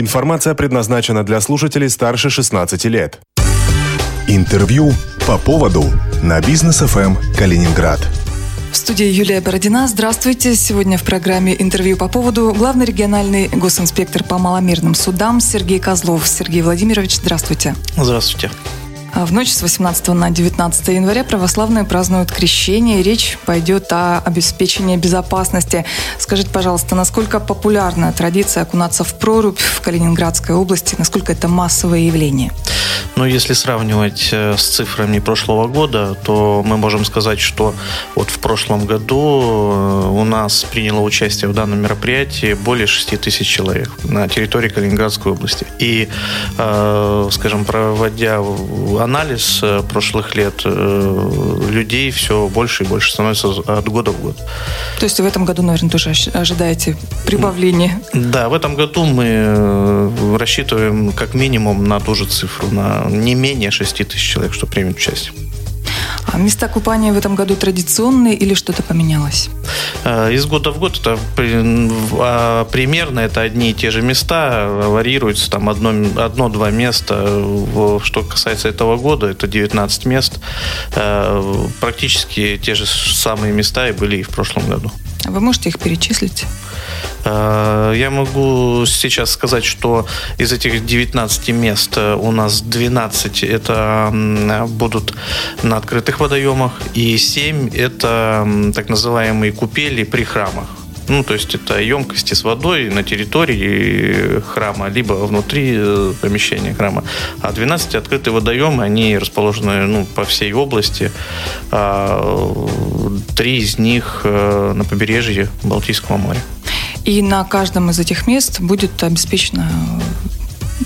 Информация предназначена для слушателей старше 16 лет. Интервью по поводу на бизнес ФМ Калининград. В студии Юлия Бородина. Здравствуйте. Сегодня в программе интервью по поводу главный региональный госинспектор по маломерным судам Сергей Козлов. Сергей Владимирович, здравствуйте. Здравствуйте. А в ночь с 18 на 19 января православные празднуют крещение. Речь пойдет о обеспечении безопасности. Скажите, пожалуйста, насколько популярна традиция окунаться в прорубь в Калининградской области? Насколько это массовое явление? Ну, если сравнивать э, с цифрами прошлого года, то мы можем сказать, что вот в прошлом году э, у нас приняло участие в данном мероприятии более 6 тысяч человек на территории Калининградской области. И, э, скажем, проводя анализ прошлых лет, людей все больше и больше становится от года в год. То есть в этом году, наверное, тоже ожидаете прибавления? Да, в этом году мы рассчитываем как минимум на ту же цифру, на не менее 6 тысяч человек, что примет участие. А места купания в этом году традиционные или что-то поменялось? Э, из года в год это а, примерно это одни и те же места, варьируются там одно-два одно, места. Что касается этого года, это 19 мест. Э, практически те же самые места и были и в прошлом году. А вы можете их перечислить? Э, я могу сейчас сказать, что из этих 19 мест э, у нас 12 это будут на открытых водоемах, и 7 это так называемые купели при храмах. Ну, то есть это емкости с водой на территории храма, либо внутри э, помещения храма. А 12 открытые водоемы, они расположены ну, по всей области. А, три из них на побережье Балтийского моря. И на каждом из этих мест будет обеспечена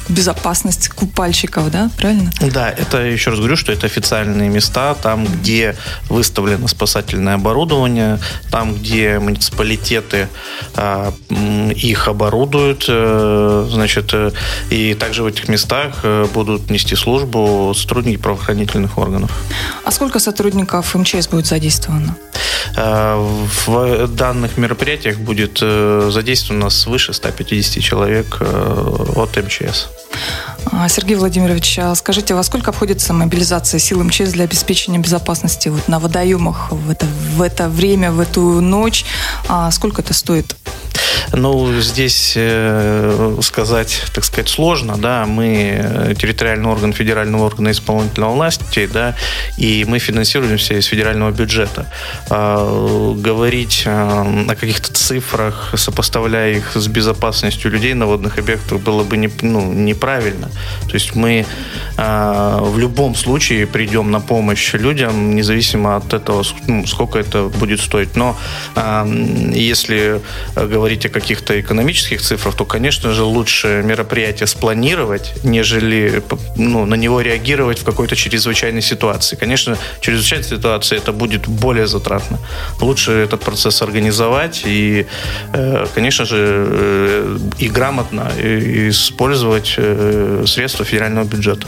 безопасность купальщиков, да, правильно? Да, это еще раз говорю, что это официальные места, там, где выставлено спасательное оборудование, там, где муниципалитеты э, их оборудуют, э, значит, э, и также в этих местах э, будут нести службу сотрудники правоохранительных органов. А сколько сотрудников МЧС будет задействовано? Э, в данных мероприятиях будет задействовано свыше 150 человек от МЧС. А, Сергей Владимирович, а скажите, во сколько обходится мобилизация сил МЧС для обеспечения безопасности вот на водоемах в это, в это время, в эту ночь? А сколько это стоит? Ну, здесь э, сказать, так сказать, сложно, да, мы э, территориальный орган федерального органа исполнительной власти, да, и мы финансируемся из федерального бюджета. А, говорить э, о каких-то цифрах, сопоставляя их с безопасностью людей на водных объектах, было бы не, ну, неправильно. То есть мы а, в любом случае придем на помощь людям, независимо от этого, ну, сколько это будет стоить. Но а, если говорить о каких-то экономических цифрах, то, конечно же, лучше мероприятие спланировать, нежели ну, на него реагировать в какой-то чрезвычайной ситуации. Конечно, чрезвычайная ситуация это будет более затратно. Лучше этот процесс организовать и, э, конечно же, э, и грамотно использовать э, средства федерального бюджета.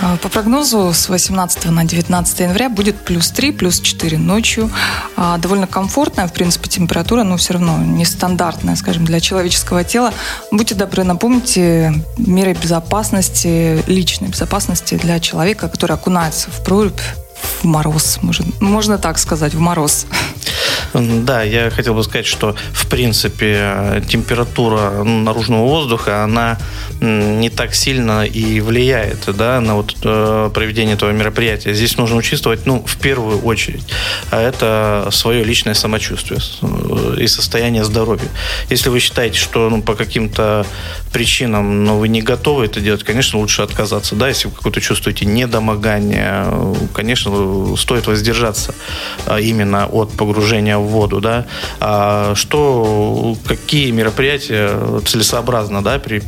А, по прогнозу с 18 на 19 января будет плюс 3, плюс 4 ночью. А, довольно комфортная, в принципе, температура, но все равно нестандартная, скажем, для человеческого тела. Будьте добры, напомните меры безопасности, личной безопасности для человека, который окунается в прорубь в мороз, можно, можно так сказать, в мороз. Да, я хотел бы сказать, что в принципе температура наружного воздуха, она не так сильно и влияет да, на вот, э, проведение этого мероприятия. Здесь нужно учитывать, ну, в первую очередь, а это свое личное самочувствие э, и состояние здоровья. Если вы считаете, что ну, по каким-то причинам ну, вы не готовы это делать, конечно, лучше отказаться. Да, если вы какое-то чувствуете недомогание, конечно, стоит воздержаться а, именно от погружения в воду. Да. А что, какие мероприятия целесообразно да, при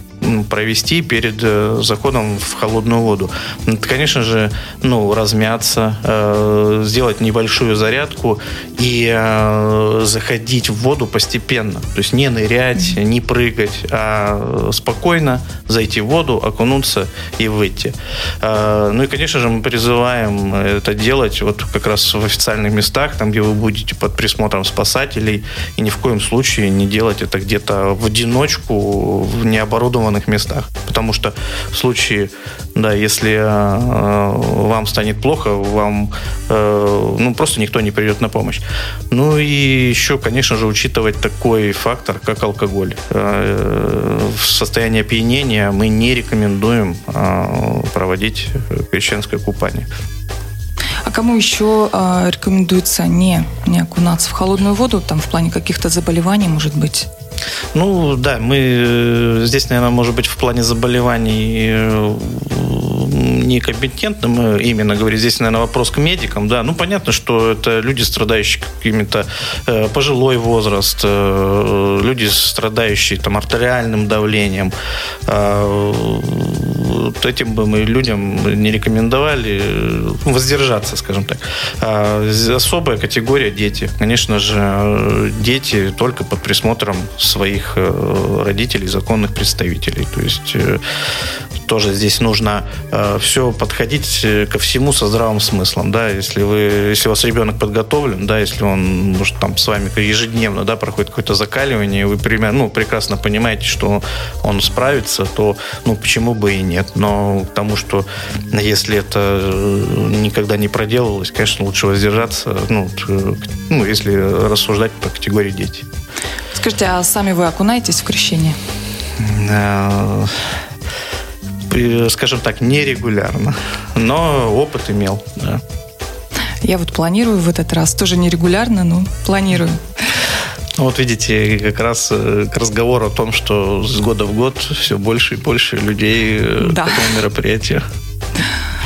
провести перед э, заходом в холодную воду. Это, конечно же, ну, размяться, э, сделать небольшую зарядку и э, заходить в воду постепенно. То есть не нырять, не прыгать, а спокойно зайти в воду, окунуться и выйти. Ну и, конечно же, мы призываем это делать вот как раз в официальных местах, там, где вы будете под присмотром спасателей, и ни в коем случае не делать это где-то в одиночку в необорудованных местах. Потому что в случае, да, если э, вам станет плохо, вам э, ну, просто никто не придет на помощь. Ну и еще, конечно же, учитывать такой фактор, как алкоголь. Э, в состоянии опьянения мы не рекомендуем э, проводить крещенское купание. А кому еще э, рекомендуется не, не окунаться в холодную воду, там в плане каких-то заболеваний, может быть? Ну, да, мы э, здесь, наверное, может быть, в плане заболеваний э, некомпетентным именно говорить. Здесь, наверное, вопрос к медикам. Да, ну понятно, что это люди, страдающие какими-то э, пожилой возраст, э, люди, страдающие там артериальным давлением. Э, вот этим бы мы людям не рекомендовали э, воздержаться, скажем так. А особая категория дети. Конечно же, дети только под присмотром своих э, родителей, законных представителей. То есть э, тоже здесь нужно все подходить ко всему со здравым смыслом. Да? Если, вы, если у вас ребенок подготовлен, да, если он может, там, с вами ежедневно да, проходит какое-то закаливание, вы примерно, ну, прекрасно понимаете, что он справится, то ну, почему бы и нет. Но к тому, что если это никогда не проделывалось, конечно, лучше воздержаться, ну, ну если рассуждать по категории дети. Скажите, а сами вы окунаетесь в крещение? Э, скажем так, нерегулярно, но опыт имел, да. Я вот планирую в этот раз, тоже нерегулярно, но планирую. Ну, вот видите, как раз э, к разговору о том, что с года в год все больше и больше людей э, да. к этому мероприятию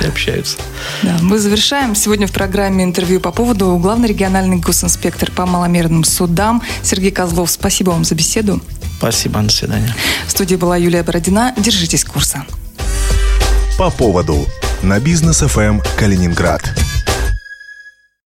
общаются. Да, мы завершаем. Сегодня в программе интервью по поводу главный региональный госинспектор по маломерным судам Сергей Козлов. Спасибо вам за беседу. Спасибо, до свидания. В студии была Юлия Бородина. Держитесь курса. По поводу на бизнес ФМ Калининград.